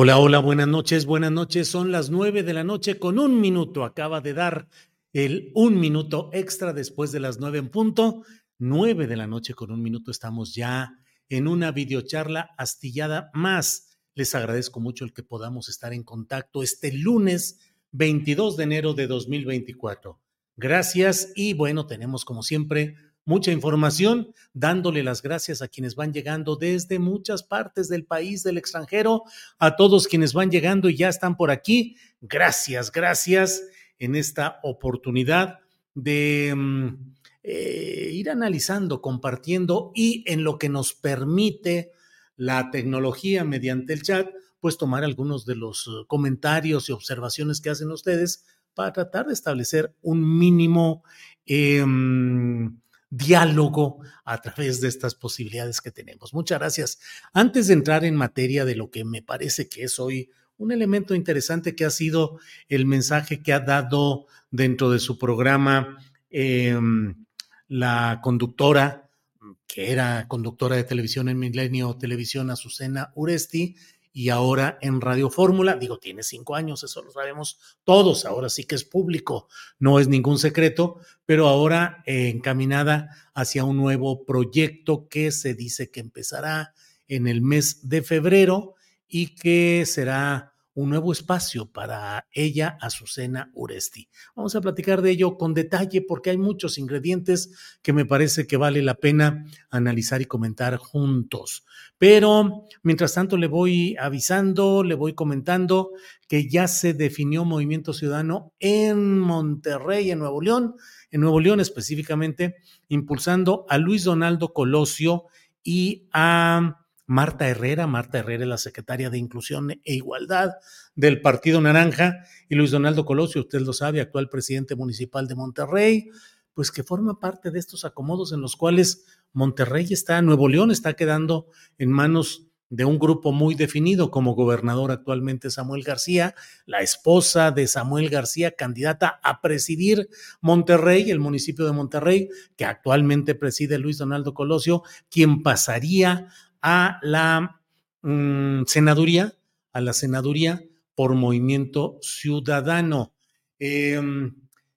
Hola, hola, buenas noches, buenas noches. Son las nueve de la noche con un minuto. Acaba de dar el un minuto extra después de las nueve en punto. Nueve de la noche con un minuto. Estamos ya en una videocharla astillada más. Les agradezco mucho el que podamos estar en contacto este lunes 22 de enero de 2024. Gracias y bueno, tenemos como siempre mucha información, dándole las gracias a quienes van llegando desde muchas partes del país, del extranjero, a todos quienes van llegando y ya están por aquí. Gracias, gracias en esta oportunidad de mm, eh, ir analizando, compartiendo y en lo que nos permite la tecnología mediante el chat, pues tomar algunos de los eh, comentarios y observaciones que hacen ustedes para tratar de establecer un mínimo eh, diálogo a través de estas posibilidades que tenemos. Muchas gracias. Antes de entrar en materia de lo que me parece que es hoy un elemento interesante que ha sido el mensaje que ha dado dentro de su programa eh, la conductora, que era conductora de televisión en Milenio Televisión, Azucena Uresti, y ahora en Radio Fórmula, digo, tiene cinco años, eso lo sabemos todos, ahora sí que es público, no es ningún secreto, pero ahora eh, encaminada hacia un nuevo proyecto que se dice que empezará en el mes de febrero y que será un nuevo espacio para ella, Azucena Uresti. Vamos a platicar de ello con detalle porque hay muchos ingredientes que me parece que vale la pena analizar y comentar juntos. Pero mientras tanto le voy avisando, le voy comentando que ya se definió Movimiento Ciudadano en Monterrey, en Nuevo León, en Nuevo León específicamente, impulsando a Luis Donaldo Colosio y a Marta Herrera. Marta Herrera es la secretaria de Inclusión e Igualdad del Partido Naranja y Luis Donaldo Colosio, usted lo sabe, actual presidente municipal de Monterrey, pues que forma parte de estos acomodos en los cuales Monterrey está, Nuevo León está quedando en manos de un grupo muy definido como gobernador actualmente Samuel García, la esposa de Samuel García, candidata a presidir Monterrey, el municipio de Monterrey, que actualmente preside Luis Donaldo Colosio, quien pasaría a la mm, senaduría, a la senaduría por movimiento ciudadano. Em,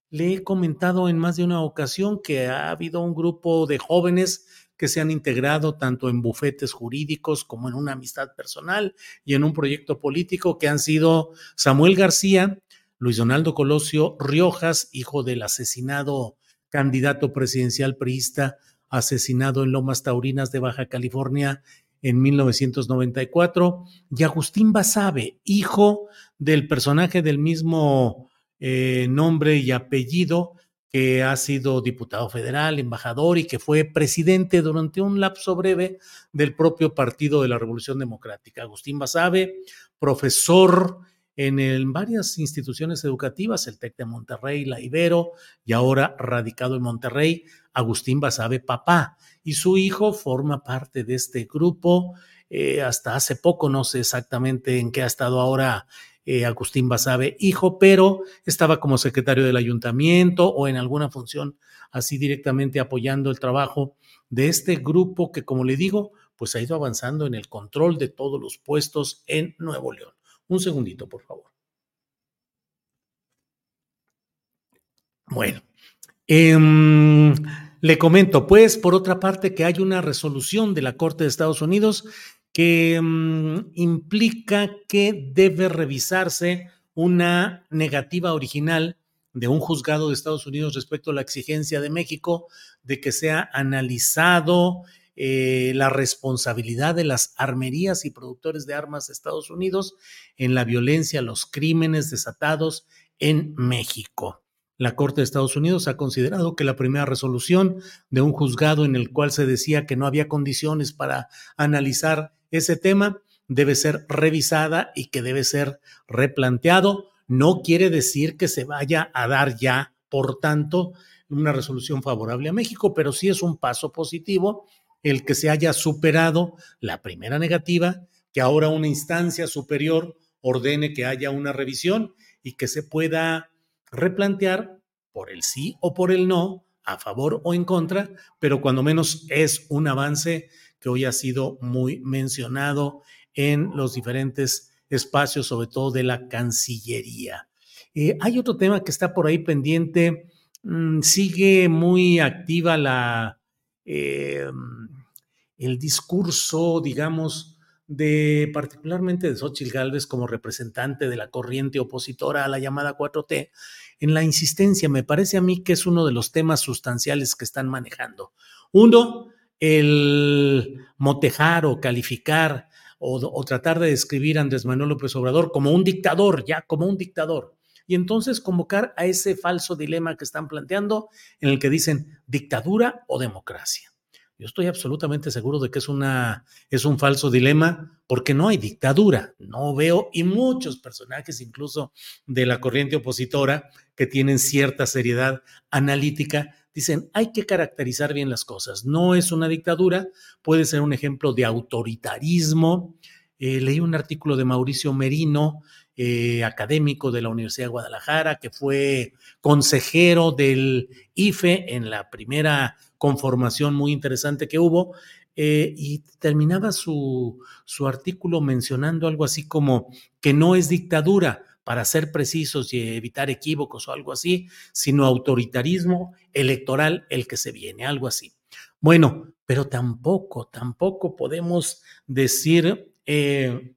le he comentado en más de una ocasión que ha habido un grupo de jóvenes que se han integrado tanto en bufetes jurídicos como en una amistad personal y en un proyecto político que han sido Samuel García, Luis Donaldo Colosio Riojas, hijo del asesinado candidato presidencial priista asesinado en Lomas Taurinas de Baja California en 1994, y Agustín Basabe, hijo del personaje del mismo eh, nombre y apellido, que ha sido diputado federal, embajador y que fue presidente durante un lapso breve del propio Partido de la Revolución Democrática. Agustín Basabe, profesor en, varias instituciones educativas, el TEC de Monterrey, la Ibero, y ahora radicado en Monterrey, Agustín Basabe Papá. Y su hijo forma parte de este grupo. Eh, hasta hace poco, no sé exactamente en qué ha estado ahora eh, Agustín Basabe, hijo, pero estaba como secretario del ayuntamiento o en alguna función así directamente apoyando el trabajo de este grupo que, como le digo, pues ha ido avanzando en el control de todos los puestos en Nuevo León. Un segundito, por favor. Bueno, em, le comento, pues, por otra parte, que hay una resolución de la Corte de Estados Unidos que em, implica que debe revisarse una negativa original de un juzgado de Estados Unidos respecto a la exigencia de México de que sea analizado eh, la responsabilidad de las armerías y productores de armas de Estados Unidos en la violencia, los crímenes desatados en México. La Corte de Estados Unidos ha considerado que la primera resolución de un juzgado en el cual se decía que no había condiciones para analizar ese tema debe ser revisada y que debe ser replanteado. No quiere decir que se vaya a dar ya, por tanto, una resolución favorable a México, pero sí es un paso positivo el que se haya superado la primera negativa, que ahora una instancia superior ordene que haya una revisión y que se pueda replantear por el sí o por el no, a favor o en contra, pero cuando menos es un avance que hoy ha sido muy mencionado en los diferentes espacios, sobre todo de la Cancillería. Eh, hay otro tema que está por ahí pendiente. Mm, sigue muy activa la, eh, el discurso, digamos, de particularmente de Xochitl Gálvez como representante de la corriente opositora a la llamada 4T, en la insistencia, me parece a mí que es uno de los temas sustanciales que están manejando. Uno, el motejar o calificar o, tratar de describir a Andrés Manuel López Obrador como un dictador, ya como un dictador. Y entonces convocar a ese falso dilema que están planteando en el que dicen dictadura o democracia. Yo estoy absolutamente seguro de que es, una, es un falso dilema porque no hay dictadura. No veo, y muchos personajes incluso de la corriente opositora que tienen cierta seriedad analítica, dicen, hay que caracterizar bien las cosas. No es una dictadura, puede ser un ejemplo de autoritarismo. Eh, leí un artículo de Mauricio Merino, eh, académico de la Universidad de Guadalajara, que fue consejero del IFE en la primera conformación muy interesante que hubo, eh, y terminaba su, su artículo mencionando algo así como que no es dictadura, para ser precisos y evitar equívocos o algo así, sino autoritarismo electoral el que se viene, algo así. Bueno, pero tampoco, tampoco podemos decir, eh,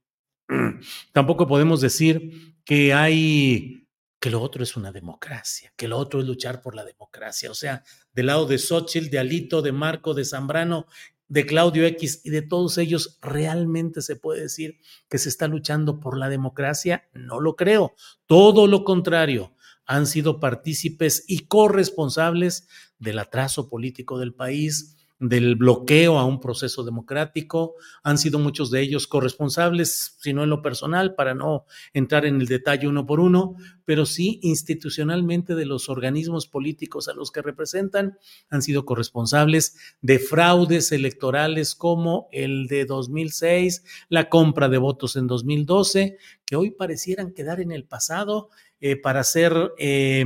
tampoco podemos decir que hay que lo otro es una democracia, que lo otro es luchar por la democracia. O sea, del lado de Xochitl, de Alito, de Marco, de Zambrano, de Claudio X y de todos ellos, ¿realmente se puede decir que se está luchando por la democracia? No lo creo. Todo lo contrario, han sido partícipes y corresponsables del atraso político del país, del bloqueo a un proceso democrático. Han sido muchos de ellos corresponsables, si no en lo personal, para no entrar en el detalle uno por uno, pero sí institucionalmente de los organismos políticos a los que representan. Han sido corresponsables de fraudes electorales como el de 2006, la compra de votos en 2012, que hoy parecieran quedar en el pasado eh, para ser... Eh,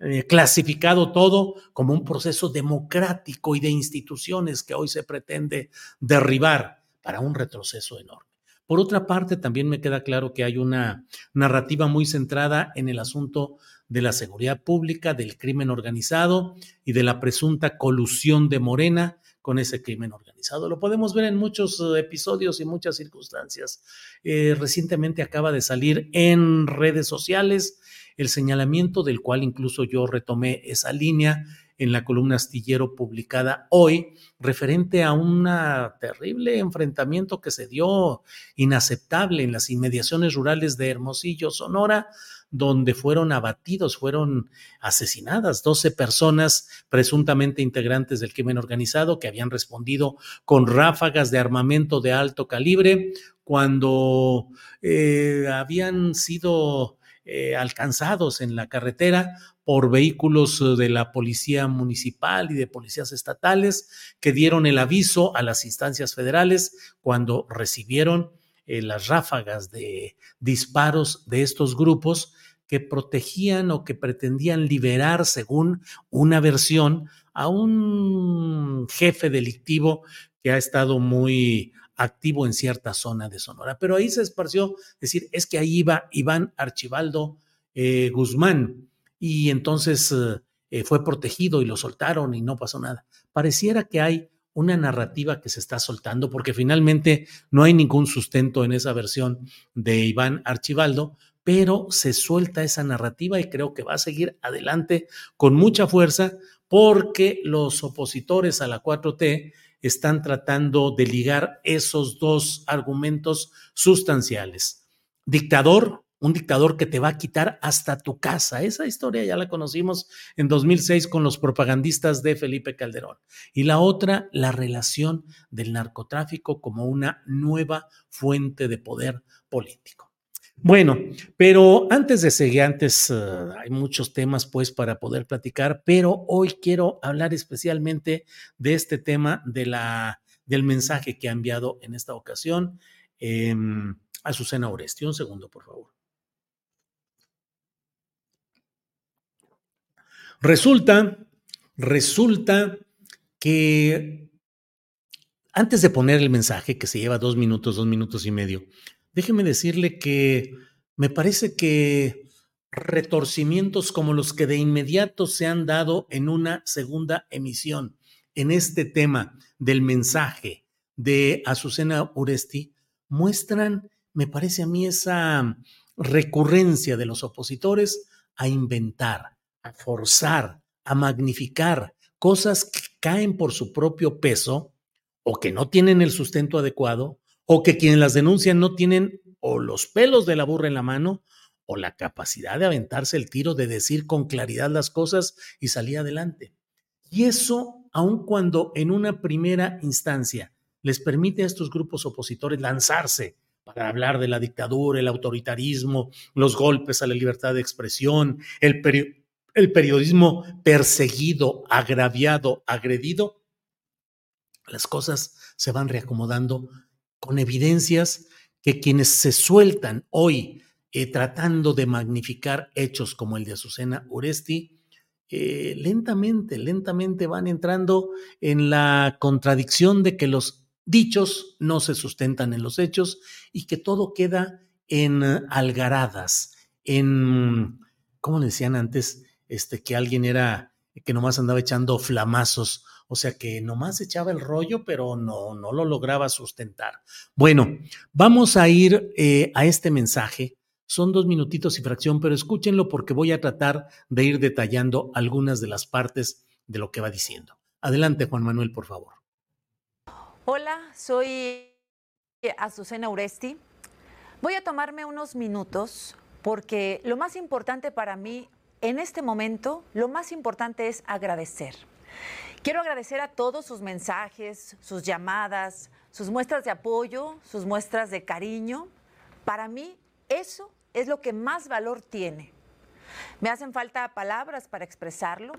eh, clasificado todo como un proceso democrático y de instituciones que hoy se pretende derribar para un retroceso enorme. Por otra parte, también me queda claro que hay una narrativa muy centrada en el asunto de la seguridad pública, del crimen organizado y de la presunta colusión de Morena con ese crimen organizado. Lo podemos ver en muchos eh, episodios y muchas circunstancias. Eh, recientemente acaba de salir en redes sociales el señalamiento del cual incluso yo retomé esa línea en la columna astillero publicada hoy, referente a un terrible enfrentamiento que se dio inaceptable en las inmediaciones rurales de Hermosillo, Sonora, donde fueron abatidos, fueron asesinadas 12 personas presuntamente integrantes del crimen organizado que habían respondido con ráfagas de armamento de alto calibre cuando eh, habían sido eh, alcanzados en la carretera por vehículos eh, de la policía municipal y de policías estatales que dieron el aviso a las instancias federales cuando recibieron eh, las ráfagas de disparos de estos grupos que protegían o que pretendían liberar, según una versión, a un jefe delictivo que ha estado muy activo en cierta zona de Sonora. Pero ahí se esparció, decir, es que ahí iba Iván Archibaldo eh, Guzmán y entonces eh, fue protegido y lo soltaron y no pasó nada. Pareciera que hay una narrativa que se está soltando porque finalmente no hay ningún sustento en esa versión de Iván Archibaldo, pero se suelta esa narrativa y creo que va a seguir adelante con mucha fuerza porque los opositores a la 4T están tratando de ligar esos dos argumentos sustanciales. Dictador, un dictador que te va a quitar hasta tu casa. Esa historia ya la conocimos en 2006 con los propagandistas de Felipe Calderón. Y la otra, la relación del narcotráfico como una nueva fuente de poder político. Bueno, pero antes de seguir, antes uh, hay muchos temas pues para poder platicar, pero hoy quiero hablar especialmente de este tema de la, del mensaje que ha enviado en esta ocasión eh, Azucena Oresti. Un segundo, por favor. Resulta, resulta que antes de poner el mensaje, que se lleva dos minutos, dos minutos y medio, déjeme decirle que me parece que retorcimientos como los que de inmediato se han dado en una segunda emisión en este tema del mensaje de Azucena Uresti muestran, me parece a mí, esa recurrencia de los opositores a inventar, a forzar, a magnificar cosas que caen por su propio peso o que no tienen el sustento adecuado o que quienes las denuncian no tienen o los pelos de la burra en la mano o la capacidad de aventarse el tiro de decir con claridad las cosas y salir adelante. Y eso, aun cuando en una primera instancia les permite a estos grupos opositores lanzarse para hablar de la dictadura, el autoritarismo, los golpes a la libertad de expresión, el, el periodismo perseguido, agraviado, agredido, las cosas se van reacomodando con evidencias que quienes se sueltan hoy eh, tratando de magnificar hechos como el de Azucena Uresti, eh, lentamente, lentamente van entrando en la contradicción de que los dichos no se sustentan en los hechos y que todo queda en algaradas, en, ¿cómo le decían antes? Este, que alguien era, que nomás andaba echando flamazos o sea que nomás echaba el rollo, pero no, no lo lograba sustentar. Bueno, vamos a ir eh, a este mensaje. Son dos minutitos y fracción, pero escúchenlo porque voy a tratar de ir detallando algunas de las partes de lo que va diciendo. Adelante, Juan Manuel, por favor. Hola, soy Azucena Uresti. Voy a tomarme unos minutos porque lo más importante para mí en este momento, lo más importante es agradecer. Quiero agradecer a todos sus mensajes, sus llamadas, sus muestras de apoyo, sus muestras de cariño. Para mí, eso es lo que más valor tiene. Me hacen falta palabras para expresarlo.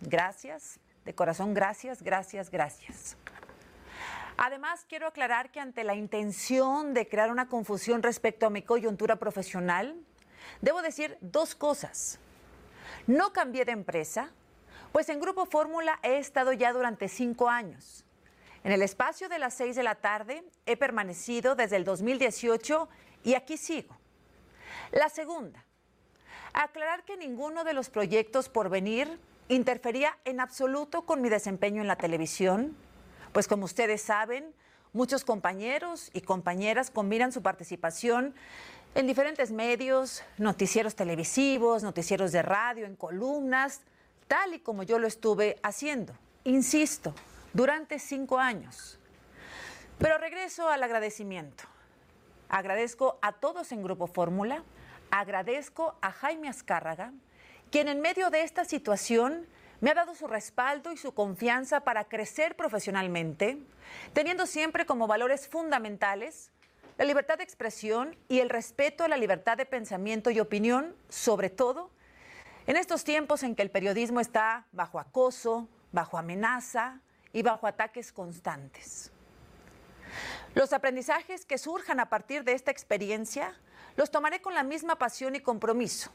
Gracias, de corazón, gracias, gracias, gracias. Además, quiero aclarar que ante la intención de crear una confusión respecto a mi coyuntura profesional, debo decir dos cosas. No cambié de empresa, pues en Grupo Fórmula he estado ya durante cinco años. En el espacio de las seis de la tarde he permanecido desde el 2018 y aquí sigo. La segunda, aclarar que ninguno de los proyectos por venir interfería en absoluto con mi desempeño en la televisión, pues como ustedes saben, muchos compañeros y compañeras combinan su participación en diferentes medios, noticieros televisivos, noticieros de radio, en columnas, tal y como yo lo estuve haciendo, insisto, durante cinco años. Pero regreso al agradecimiento. Agradezco a todos en Grupo Fórmula, agradezco a Jaime Azcárraga, quien en medio de esta situación me ha dado su respaldo y su confianza para crecer profesionalmente, teniendo siempre como valores fundamentales la libertad de expresión y el respeto a la libertad de pensamiento y opinión, sobre todo en estos tiempos en que el periodismo está bajo acoso, bajo amenaza y bajo ataques constantes. Los aprendizajes que surjan a partir de esta experiencia los tomaré con la misma pasión y compromiso,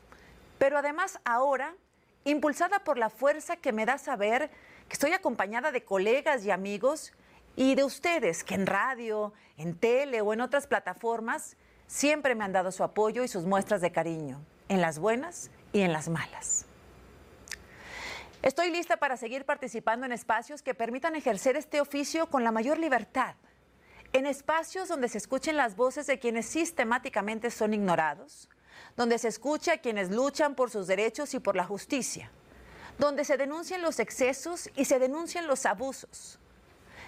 pero además ahora impulsada por la fuerza que me da saber que estoy acompañada de colegas y amigos y de ustedes que en radio, en tele o en otras plataformas siempre me han dado su apoyo y sus muestras de cariño, en las buenas y en las malas. Estoy lista para seguir participando en espacios que permitan ejercer este oficio con la mayor libertad, en espacios donde se escuchen las voces de quienes sistemáticamente son ignorados, donde se escuche a quienes luchan por sus derechos y por la justicia, donde se denuncien los excesos y se denuncien los abusos.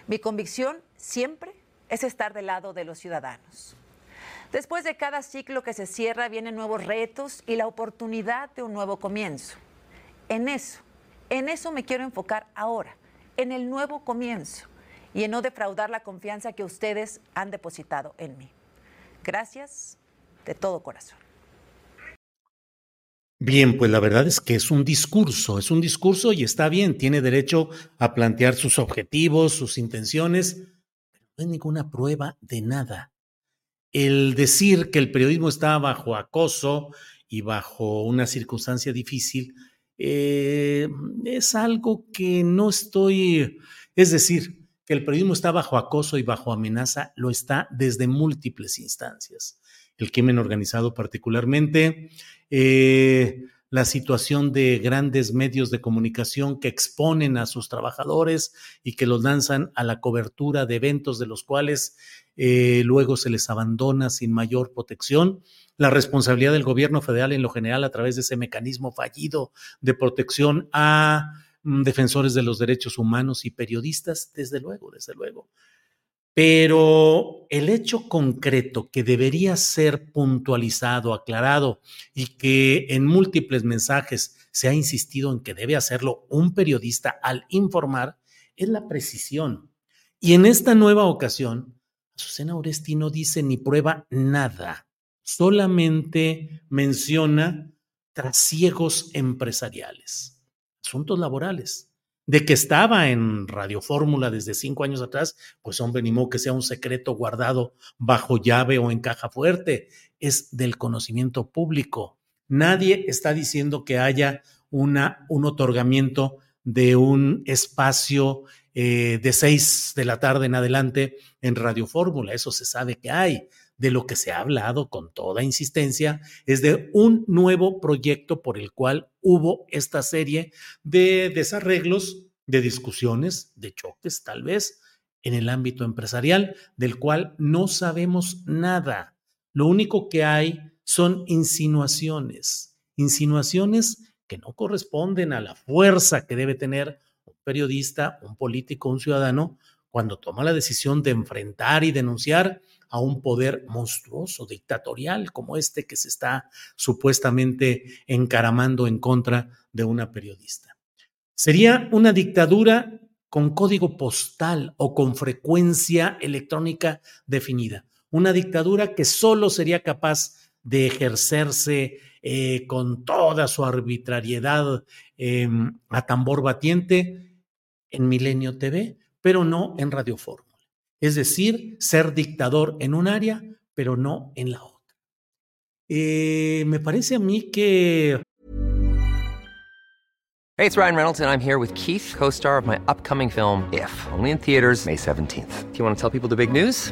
Mi convicción siempre es estar del lado de los ciudadanos. Después de cada ciclo que se cierra vienen nuevos retos y la oportunidad de un nuevo comienzo. En eso en eso me quiero enfocar ahora, en el nuevo comienzo y en no defraudar la confianza que ustedes han depositado en mí. Gracias de todo corazón. Bien, pues la verdad es que es un discurso, es un discurso y está bien, tiene derecho a plantear sus objetivos, sus intenciones, pero no hay ninguna prueba de nada. El decir que el periodismo está bajo acoso y bajo una circunstancia difícil, eh, es algo que no estoy, es decir, que el periodismo está bajo acoso y bajo amenaza, lo está desde múltiples instancias. El crimen organizado particularmente, eh, la situación de grandes medios de comunicación que exponen a sus trabajadores y que los lanzan a la cobertura de eventos de los cuales eh, luego se les abandona sin mayor protección la responsabilidad del gobierno federal en lo general a través de ese mecanismo fallido de protección a mm, defensores de los derechos humanos y periodistas, desde luego, desde luego. Pero el hecho concreto que debería ser puntualizado, aclarado y que en múltiples mensajes se ha insistido en que debe hacerlo un periodista al informar es la precisión. Y en esta nueva ocasión, Azucena Oresti no dice ni prueba nada solamente menciona trasiegos empresariales, asuntos laborales. De que estaba en Radio Fórmula desde cinco años atrás, pues hombre, ni modo que sea un secreto guardado bajo llave o en caja fuerte, es del conocimiento público. Nadie está diciendo que haya una, un otorgamiento de un espacio eh, de seis de la tarde en adelante en Radio Fórmula. Eso se sabe que hay de lo que se ha hablado con toda insistencia es de un nuevo proyecto por el cual hubo esta serie de desarreglos, de discusiones, de choques tal vez en el ámbito empresarial, del cual no sabemos nada. Lo único que hay son insinuaciones, insinuaciones que no corresponden a la fuerza que debe tener un periodista, un político, un ciudadano, cuando toma la decisión de enfrentar y denunciar a un poder monstruoso, dictatorial, como este que se está supuestamente encaramando en contra de una periodista. Sería una dictadura con código postal o con frecuencia electrónica definida. Una dictadura que solo sería capaz de ejercerse eh, con toda su arbitrariedad em, a tambor batiente en Milenio TV, pero no en Radio es decir, ser dictador en un área, pero no en la otra. Eh, me parece a mí que... Hey, it's Ryan Reynolds and I'm here with Keith, co-star of my upcoming film, If, only in theaters May 17th. Do you want to tell people the big news?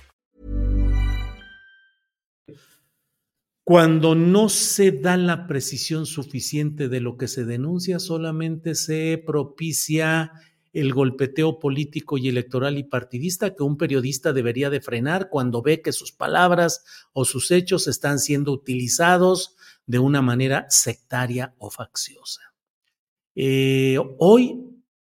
Cuando no se da la precisión suficiente de lo que se denuncia, solamente se propicia el golpeteo político y electoral y partidista que un periodista debería de frenar cuando ve que sus palabras o sus hechos están siendo utilizados de una manera sectaria o facciosa. Eh, hoy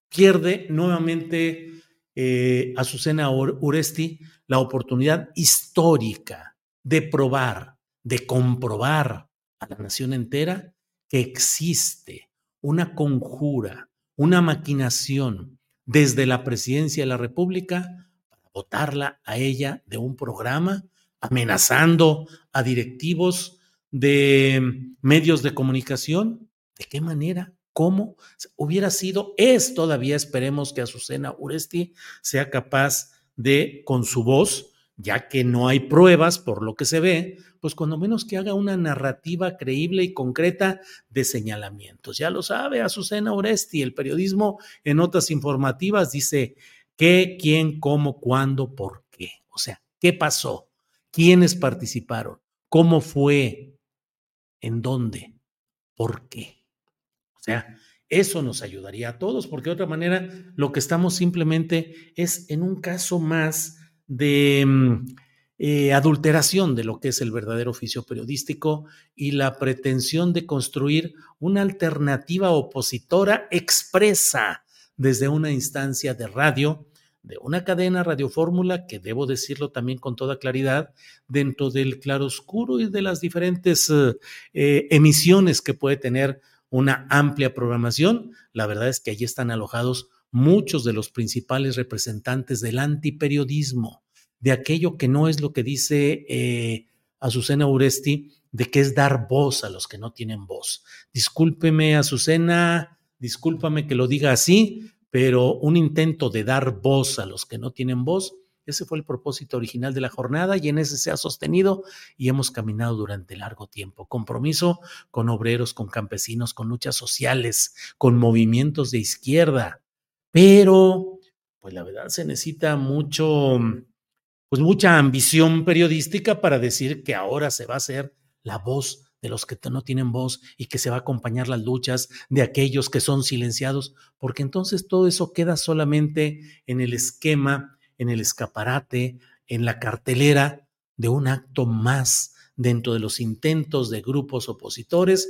pierde nuevamente eh, Azucena Uresti la oportunidad histórica de probar, de comprobar a la nación entera que existe una conjura, una maquinación desde la presidencia de la República para votarla a ella de un programa, amenazando a directivos de medios de comunicación. ¿De qué manera? ¿Cómo? Hubiera sido, es todavía, esperemos que Azucena Uresti sea capaz de, con su voz, ya que no hay pruebas por lo que se ve, pues cuando menos que haga una narrativa creíble y concreta de señalamientos. Ya lo sabe Azucena Oresti, el periodismo en notas informativas dice qué, quién, cómo, cuándo, por qué. O sea, ¿qué pasó? ¿Quiénes participaron? ¿Cómo fue? ¿En dónde? ¿Por qué? O sea, eso nos ayudaría a todos, porque de otra manera lo que estamos simplemente es en un caso más de mm, eh, adulteración de lo que es el verdadero oficio periodístico y la pretensión de construir una alternativa opositora expresa desde una instancia de radio, de una cadena radiofórmula que debo decirlo también con toda claridad, dentro del claroscuro y de las diferentes eh, eh, emisiones que puede tener una amplia programación, la verdad es que allí están alojados muchos de los principales representantes del antiperiodismo, de aquello que no es lo que dice eh, Azucena Uresti, de que es dar voz a los que no tienen voz. Discúlpeme, Azucena, discúlpame que lo diga así, pero un intento de dar voz a los que no tienen voz, ese fue el propósito original de la jornada y en ese se ha sostenido y hemos caminado durante largo tiempo. Compromiso con obreros, con campesinos, con luchas sociales, con movimientos de izquierda, pero, pues la verdad se necesita mucho, pues mucha ambición periodística para decir que ahora se va a hacer la voz de los que no tienen voz y que se va a acompañar las luchas de aquellos que son silenciados, porque entonces todo eso queda solamente en el esquema, en el escaparate, en la cartelera de un acto más dentro de los intentos de grupos opositores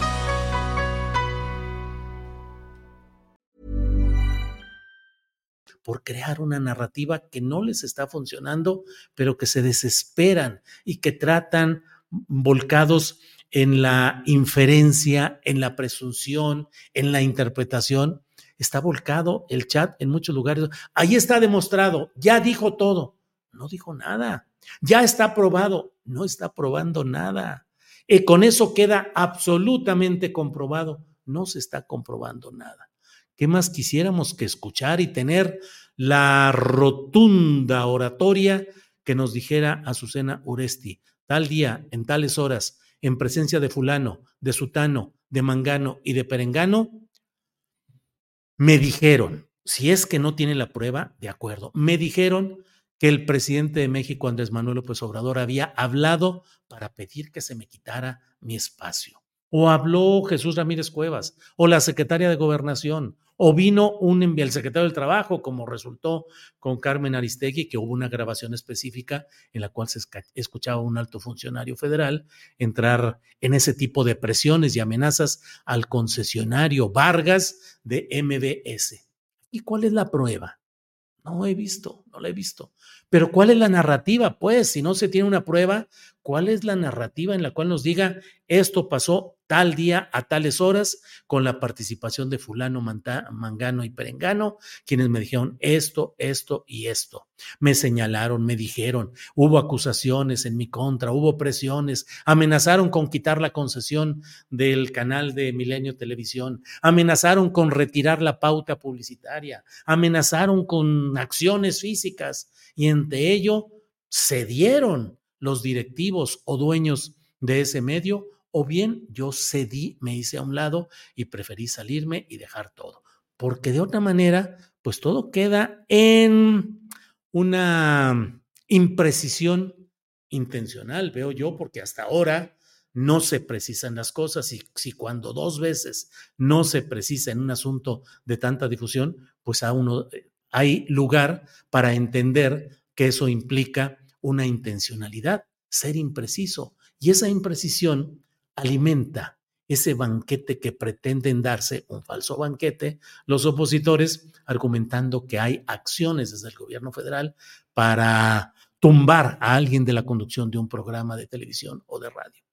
Por crear una narrativa que no les está funcionando, pero que se desesperan y que tratan volcados en la inferencia, en la presunción, en la interpretación. Está volcado el chat en muchos lugares. Ahí está demostrado, ya dijo todo. No dijo nada. Ya está probado. No está probando nada. Y con eso queda absolutamente comprobado. No se está comprobando nada. ¿Qué más quisiéramos que escuchar y tener la rotunda oratoria que nos dijera Azucena Uresti? Tal día, en tales horas, en presencia de fulano, de sutano, de mangano y de perengano, me dijeron, si es que no tiene la prueba, de acuerdo, me dijeron que el presidente de México, Andrés Manuel López Obrador, había hablado para pedir que se me quitara mi espacio o habló Jesús Ramírez Cuevas, o la secretaria de Gobernación, o vino un el secretario del Trabajo, como resultó con Carmen Aristegui, que hubo una grabación específica en la cual se escuchaba a un alto funcionario federal entrar en ese tipo de presiones y amenazas al concesionario Vargas de MBS. ¿Y cuál es la prueba? No he visto, no la he visto. Pero ¿cuál es la narrativa? Pues, si no se tiene una prueba, ¿cuál es la narrativa en la cual nos diga esto pasó tal día a tales horas con la participación de fulano, mangano y perengano, quienes me dijeron esto, esto y esto. Me señalaron, me dijeron, hubo acusaciones en mi contra, hubo presiones, amenazaron con quitar la concesión del canal de Milenio Televisión, amenazaron con retirar la pauta publicitaria, amenazaron con acciones físicas y entre ello cedieron los directivos o dueños de ese medio o bien yo cedí, me hice a un lado y preferí salirme y dejar todo. Porque de otra manera, pues todo queda en una imprecisión intencional, veo yo, porque hasta ahora no se precisan las cosas y si cuando dos veces no se precisa en un asunto de tanta difusión, pues a uno eh, hay lugar para entender que eso implica una intencionalidad, ser impreciso. Y esa imprecisión alimenta ese banquete que pretenden darse, un falso banquete, los opositores argumentando que hay acciones desde el gobierno federal para tumbar a alguien de la conducción de un programa de televisión o de radio.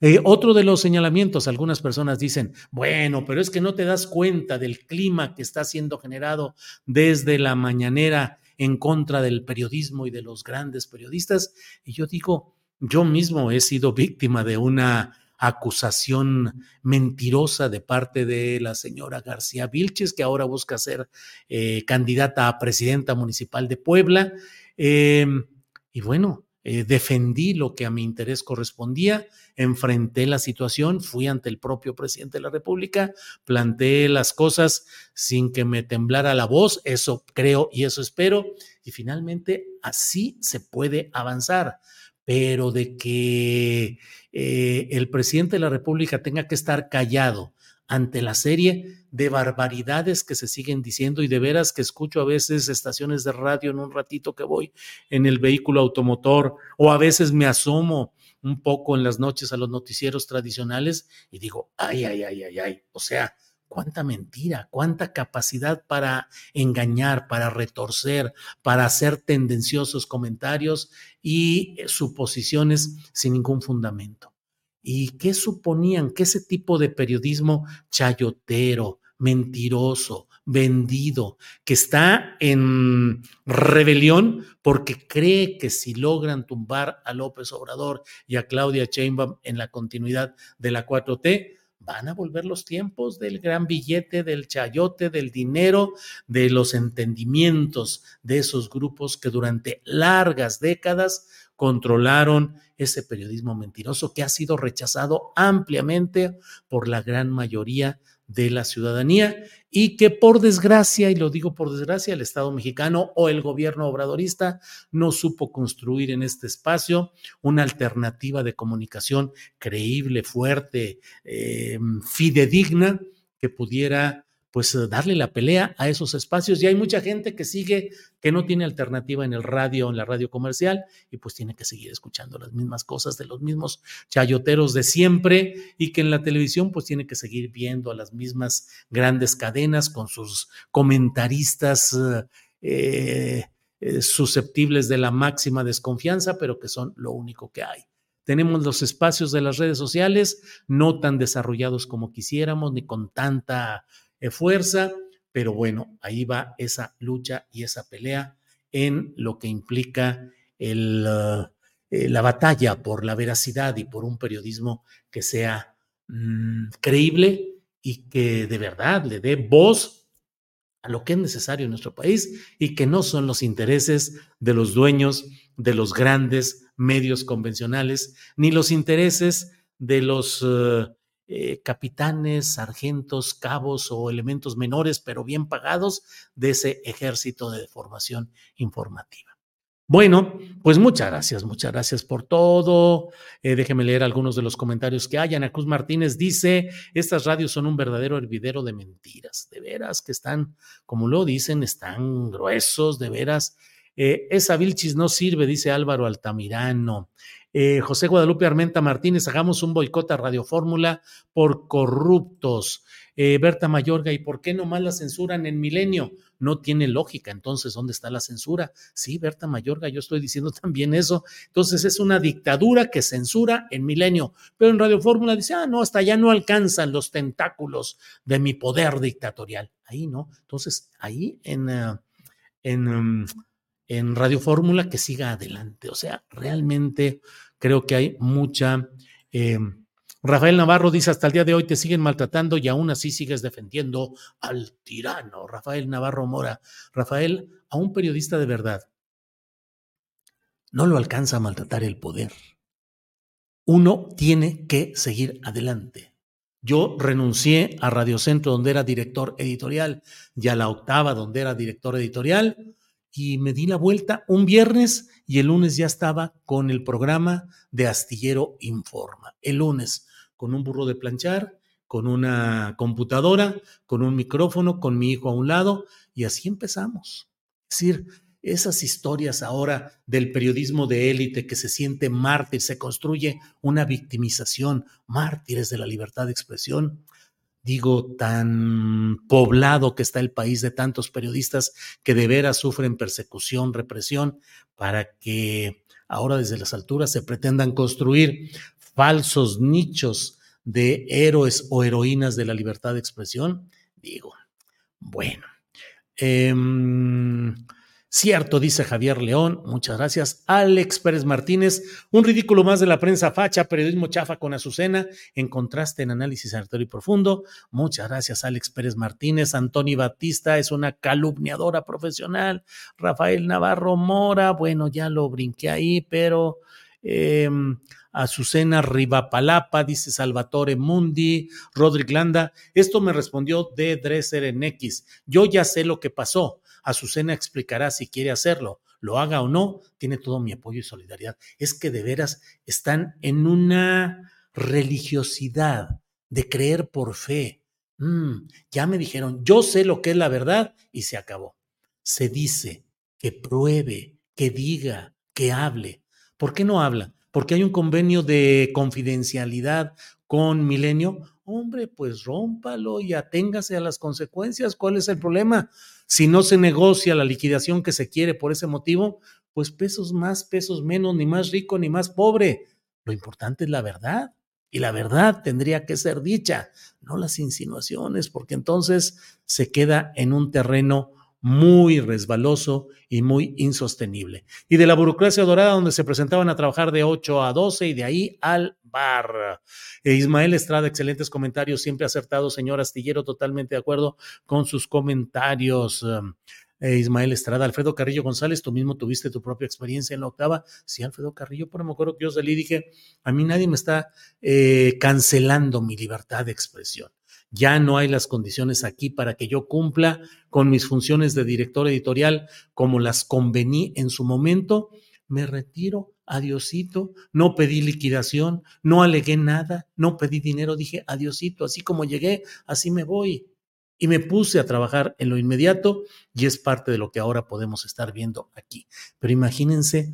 Eh, otro de los señalamientos, algunas personas dicen, bueno, pero es que no te das cuenta del clima que está siendo generado desde la mañanera en contra del periodismo y de los grandes periodistas. Y yo digo, yo mismo he sido víctima de una acusación mentirosa de parte de la señora García Vilches, que ahora busca ser eh, candidata a presidenta municipal de Puebla. Em, y bueno, eh, defendí lo que a mi interés correspondía, enfrenté la situación, fui ante el propio presidente de la República, planteé las cosas sin que me temblara la voz, eso creo y eso espero, y finalmente así se puede avanzar pero de que eh, el presidente de la República tenga que estar callado ante la serie de barbaridades que se siguen diciendo y de veras que escucho a veces estaciones de radio en un ratito que voy en el vehículo automotor o a veces me asomo un poco en las noches a los noticieros tradicionales y digo, ay, ay, ay, ay, ay, o sea, cuánta mentira, cuánta capacidad para engañar, para retorcer, para hacer tendenciosos comentarios y eh, suposiciones sin ningún fundamento. ¿Y qué suponían que ese tipo de periodismo chayotero, mentiroso, vendido, que está en rebelión porque cree que si logran tumbar a López Obrador y a Claudia Sheinbaum en la continuidad de la 4T, van a volver los tiempos del gran billete, del chayote, del dinero, de los entendimientos de esos grupos que durante largas décadas controlaron ese periodismo mentiroso que ha sido rechazado ampliamente por la gran mayoría de la ciudadanía y que por desgracia, y lo digo por desgracia, el Estado mexicano o el gobierno obradorista no supo construir en este espacio una alternativa de comunicación creíble, fuerte, eh, fidedigna, que pudiera pues eh, darle la pelea a esos espacios. Y hay mucha gente que sigue, que no tiene alternativa en el radio, en la radio comercial, y pues tiene que seguir escuchando las mismas cosas de los mismos chayoteros de siempre, y que en la televisión pues tiene que seguir viendo a las mismas grandes cadenas con sus comentaristas. Eh, eh, susceptibles de la máxima desconfianza, pero que son lo único que hay. Tenemos los espacios de las redes sociales no tan desarrollados como quisiéramos, ni con tanta fuerza, pero bueno, ahí va esa lucha y esa pelea en lo que implica el, eh, la batalla por la veracidad y por un periodismo que sea mm, creíble y que de verdad le dé voz a lo que es necesario en nuestro país y que no son los intereses de los dueños de los grandes medios convencionales, ni los intereses de los eh, eh, capitanes, sargentos, cabos o elementos menores, pero bien pagados de ese ejército de formación informativa. Bueno, pues muchas gracias, muchas gracias por todo. Eh, déjeme leer algunos de los comentarios que hay. Ana Cruz Martínez dice, estas radios son un verdadero hervidero de mentiras, de veras que están, como lo dicen, están gruesos, de veras. Eh, esa Vilchis no sirve, dice Álvaro Altamirano. Eh, José Guadalupe Armenta Martínez, hagamos un boicot a Radio Fórmula por corruptos. Eh, Berta Mayorga, ¿y por qué nomás la censuran en Milenio? No tiene lógica. Entonces, ¿dónde está la censura? Sí, Berta Mayorga, yo estoy diciendo también eso. Entonces, es una dictadura que censura en Milenio. Pero en Radio Fórmula dice, ah, no, hasta allá no alcanzan los tentáculos de mi poder dictatorial. Ahí no. Entonces, ahí en, eh, en um, en Radio Fórmula que siga adelante. O sea, realmente creo que hay mucha... Eh, Rafael Navarro dice, hasta el día de hoy te siguen maltratando y aún así sigues defendiendo al tirano. Rafael Navarro Mora. Rafael, a un periodista de verdad, no lo alcanza a maltratar el poder. uno tiene que seguir adelante. Yo renuncié a Radio Centro, donde era director editorial, y a la octava, donde era director editorial, y me di la vuelta un viernes y el lunes ya estaba con el programa de Astillero Informa. El lunes, con un burro de planchar, con una computadora, con un micrófono, con mi hijo a un lado, y así empezamos. Es decir, esas historias ahora del periodismo de élite que se siente mártir, se construye una victimización, mártires de la libertad de expresión, digo, tan poblado que está el país de tantos periodistas que de veras sufren persecución, represión, para que ahora desde las alturas se pretendan construir falsos nichos de héroes o heroínas de la libertad de expresión, digo, bueno. Eh, Cierto, dice Javier León. Muchas gracias. Alex Pérez Martínez. Un ridículo más de la prensa facha, periodismo chafa con Azucena, en contraste en análisis aleatorio y profundo. Muchas gracias, Alex Pérez Martínez. Antonio Batista es una calumniadora profesional. Rafael Navarro Mora, bueno, ya lo brinqué ahí, pero. Eh, Azucena Rivapalapa, dice Salvatore Mundi, Rodrigo Landa. Esto me respondió de Dresser en X. Yo ya sé lo que pasó Azucena explicará si quiere hacerlo, lo haga o no, tiene todo mi apoyo y solidaridad. Es que de veras están en una religiosidad de creer por fe. Mm, ya me dijeron, yo sé lo que es la verdad y se acabó. Se dice que pruebe, que diga, que hable. ¿Por qué no habla? Porque hay un convenio de confidencialidad con Milenio. Hombre, pues rómpalo y aténgase a las consecuencias. ¿Cuál es el problema? Si no se negocia la liquidación que se quiere por ese motivo, pues pesos más, pesos menos, ni más rico ni más pobre. Lo importante es la verdad. Y la verdad tendría que ser dicha, no las insinuaciones, porque entonces se queda en un terreno muy resbaloso y muy insostenible. Y de la burocracia dorada, donde se presentaban a trabajar de 8 a 12 y de ahí al bar. E Ismael Estrada, excelentes comentarios, siempre acertado, señor Astillero, totalmente de acuerdo con sus comentarios. E Ismael Estrada, Alfredo Carrillo González, tú mismo tuviste tu propia experiencia en la octava. Sí, Alfredo Carrillo, pero me acuerdo que yo salí y dije, a mí nadie me está eh, cancelando mi libertad de expresión ya no hay las condiciones aquí para que yo cumpla con mis funciones de director editorial como las convení en su momento, me retiro, adiosito, no pedí liquidación, no alegué nada, no pedí dinero, dije adiosito, así como llegué, así me voy. Y me puse a trabajar en lo inmediato y es parte de lo que ahora podemos estar viendo aquí. Pero imagínense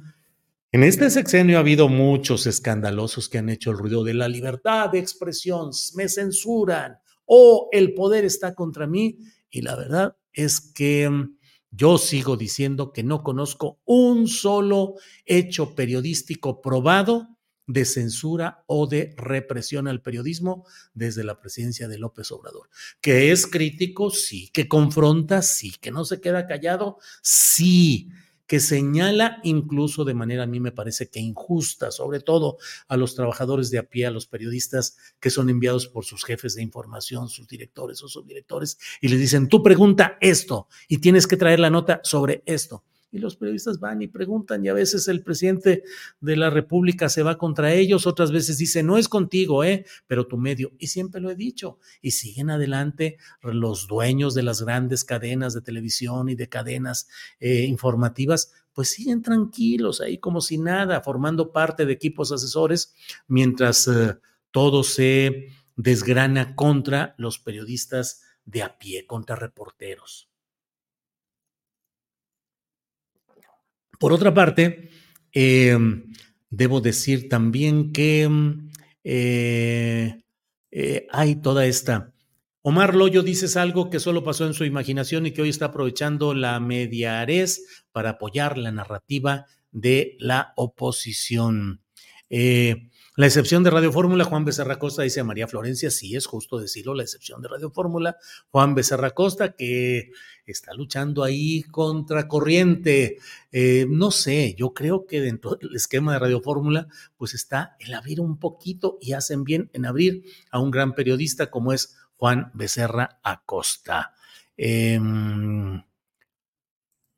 en este sexenio ha habido muchos escandalosos que han hecho el ruido de la libertad de expresión, me censuran, o el poder está contra mí. Y la verdad es que mm, yo sigo diciendo que no conozco un solo hecho periodístico probado de censura o de represión al periodismo desde la presidencia de López Obrador. Que es crítico, sí, que confronta, sí, que no se queda callado, sí, que señala incluso de manera a mí me parece que injusta, sobre todo a los trabajadores de a pie, a los periodistas que son enviados por sus jefes de información, sus directores o subdirectores, y les dicen, tú pregunta esto y tienes que traer la nota sobre esto y los periodistas van y preguntan y a veces el presidente de la República se va contra ellos, otras veces dice, no es contigo, ¿eh? pero tu medio. Y siempre lo he dicho. Y siguen adelante los dueños de las grandes cadenas de televisión y de cadenas eh, informativas, pues siguen tranquilos ahí como si nada, formando parte de equipos asesores, mientras eh, todo se desgrana contra los periodistas de a pie, contra reporteros. Por otra parte, em, debo decir también que eh, eh, hay toda esta... Omar Loyo, dices algo que solo pasó en su imaginación y que hoy está aprovechando la mediarez para apoyar la narrativa de la oposición. Eh, la excepción de Radio Fórmula, Juan Becerra Costa dice María Florencia, sí es justo decirlo, la excepción de Radio Fórmula, Juan Becerra Costa, que está luchando ahí contra corriente. Eh, no sé, yo creo que dentro del esquema de Radio Fórmula, pues está el abrir un poquito y hacen bien en abrir a un gran periodista como es Juan Becerra Acosta. Em,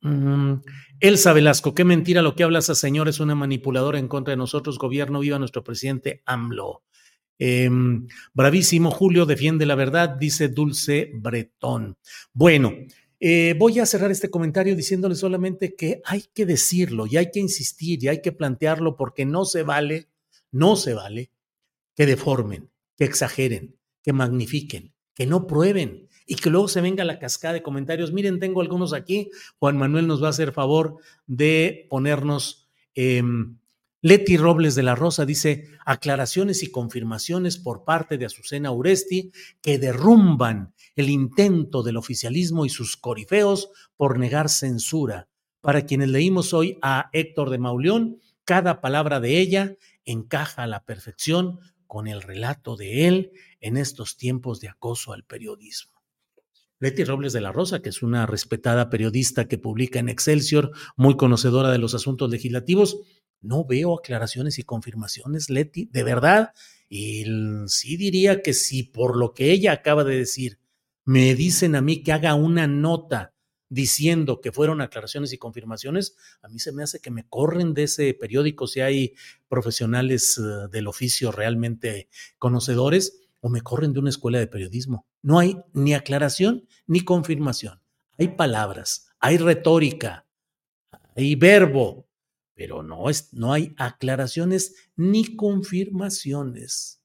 Mm, Elsa Velasco, qué mentira lo que habla esa señora, es una manipuladora en contra de nosotros, gobierno, viva nuestro presidente AMLO. Em, bravísimo, Julio defiende la verdad, dice Dulce Bretón. Bueno, eh, voy a cerrar este comentario diciéndole solamente que hay que decirlo y hay que insistir y hay que plantearlo porque no se vale, no se vale que deformen, que exageren, que magnifiquen, que no prueben y que luego se venga la cascada de comentarios. Miren, tengo algunos aquí. Juan Manuel nos va a hacer favor de ponernos. Em, Leti Robles de la Rosa dice aclaraciones y confirmaciones por parte de Azucena Uresti que derrumban el intento del oficialismo y sus corifeos por negar censura. Para quienes leímos hoy a Héctor de Mauleón, cada palabra de ella encaja a la perfección con el relato de él en estos tiempos de acoso al periodismo. Leti Robles de la Rosa, que es una respetada periodista que publica en Excelsior, muy conocedora de los asuntos legislativos, no veo aclaraciones y confirmaciones, Leti, de verdad. Y sí diría que si por lo que ella acaba de decir me dicen a mí que haga una nota diciendo que fueron aclaraciones y confirmaciones, a mí se me hace que me corren de ese periódico si hay profesionales eh, del oficio realmente conocedores o me corren de una escuela de periodismo. No hay ni aclaración ni confirmación. Hay palabras, hay retórica, hay verbo, pero no, es, no hay aclaraciones ni confirmaciones.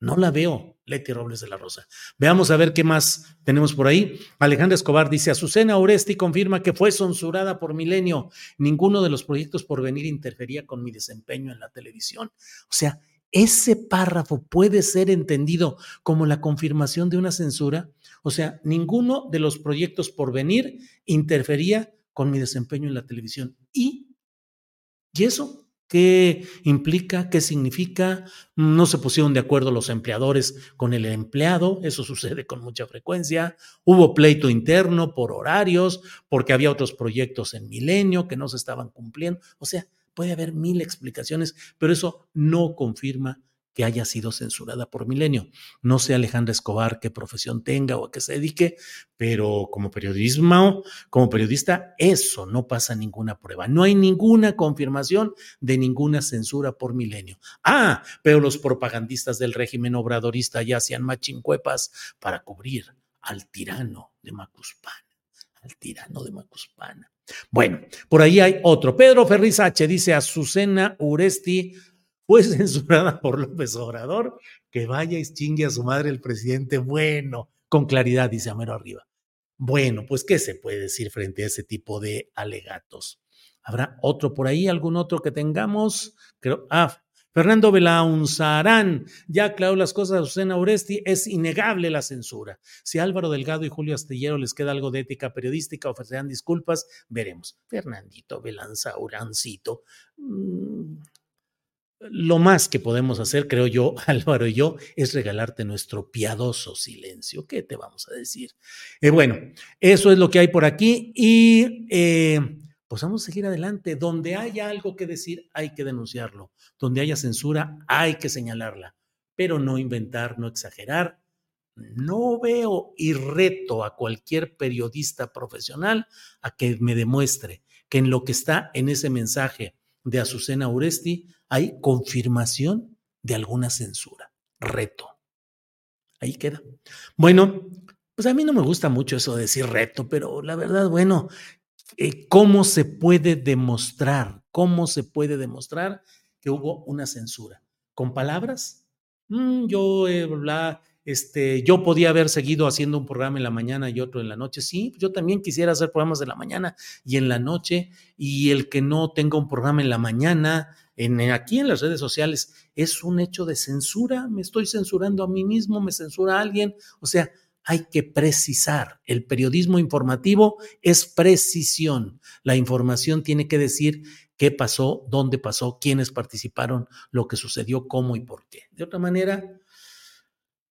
No la veo, Leti Robles de la Rosa. Veamos a ver qué más tenemos por ahí. Alejandra Escobar dice, Azucena Oresti confirma que fue censurada por Milenio. Ninguno de los proyectos por venir interfería con mi desempeño en la televisión. O sea, ese párrafo puede ser entendido como la confirmación de una censura. O sea, ninguno de los proyectos por venir interfería con mi desempeño en la televisión. Y ¿Y eso qué implica? ¿Qué significa? No se pusieron de acuerdo los empleadores con el empleado, eso sucede con mucha frecuencia. Hubo pleito interno por horarios, porque había otros proyectos en Milenio que no se estaban cumpliendo. O sea, puede haber mil explicaciones, pero eso no confirma que haya sido censurada por Milenio. No sé Alejandra Escobar qué profesión tenga o a qué se dedique, pero como periodismo, como periodista, eso no pasa ninguna prueba. No hay ninguna confirmación de ninguna censura por Milenio. Ah, pero los propagandistas del régimen obradorista ya hacían machincuepas para cubrir al tirano de Macuspana, al tirano de Macuspana. Bueno, por ahí hay otro. Pedro Ferriz H. dice Azucena Uresti fue censurada por López Obrador, que vaya y chingue a su madre el presidente. Bueno, con claridad, dice Amero arriba. Bueno, pues, ¿qué se puede decir frente a ese tipo de alegatos? ¿Habrá otro por ahí? ¿Algún otro que tengamos? Creo, ah, Fernando Belaunzarán ya aclaró las cosas a Susana Uresti, es innegable la censura. Si Álvaro Delgado y Julio Astillero les queda algo de ética periodística, ofrecerán disculpas, veremos. Fernandito Belaunzarancito. Mmm, lo más que podemos hacer, creo yo, Álvaro y yo, es regalarte nuestro piadoso silencio. ¿Qué te vamos a decir? Eh, bueno, eso es lo que hay por aquí y eh, pues vamos a seguir adelante. Donde haya algo que decir, hay que denunciarlo. Donde haya censura, hay que señalarla, pero no inventar, no exagerar. No veo y reto a cualquier periodista profesional a que me demuestre que en lo que está en ese mensaje de Azucena Uresti hay confirmación de alguna censura. Reto. Ahí queda. Bueno, pues a mí no me gusta mucho eso de decir reto, pero la verdad, bueno, eh, ¿cómo se puede demostrar? ¿Cómo se puede demostrar que hubo una censura? ¿Con palabras? Mm, yo, eh, este, yo podía haber seguido haciendo un programa en la mañana y otro en la noche. Sí, yo también quisiera hacer programas de la mañana y en la noche. Y el que no tenga un programa en la mañana, en, aquí en las redes sociales, es un hecho de censura. Me estoy censurando a mí mismo, me censura a alguien. O sea, hay que precisar. El periodismo informativo es precisión. La información tiene que decir qué pasó, dónde pasó, quiénes participaron, lo que sucedió, cómo y por qué. De otra manera,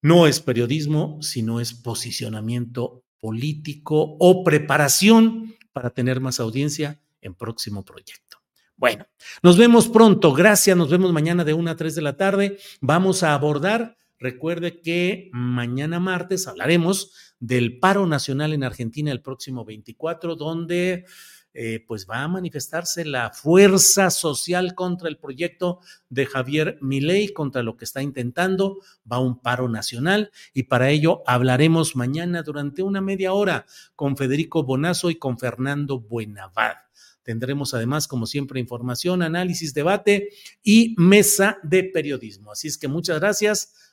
no es periodismo, sino es posicionamiento político o preparación para tener más audiencia en próximo proyecto. Bueno, nos vemos pronto. Gracias. Nos vemos mañana de 1 a 3 de la tarde. Vamos a abordar, recuerde que mañana martes hablaremos del paro nacional en Argentina el próximo 24, donde eh, pues va a manifestarse la fuerza social contra el proyecto de Javier Milei, contra lo que está intentando. Va un paro nacional y para ello hablaremos mañana durante una media hora con Federico Bonazo y con Fernando Buenavad. Tendremos además, como siempre, información, análisis, debate y mesa de periodismo. Así es que muchas gracias.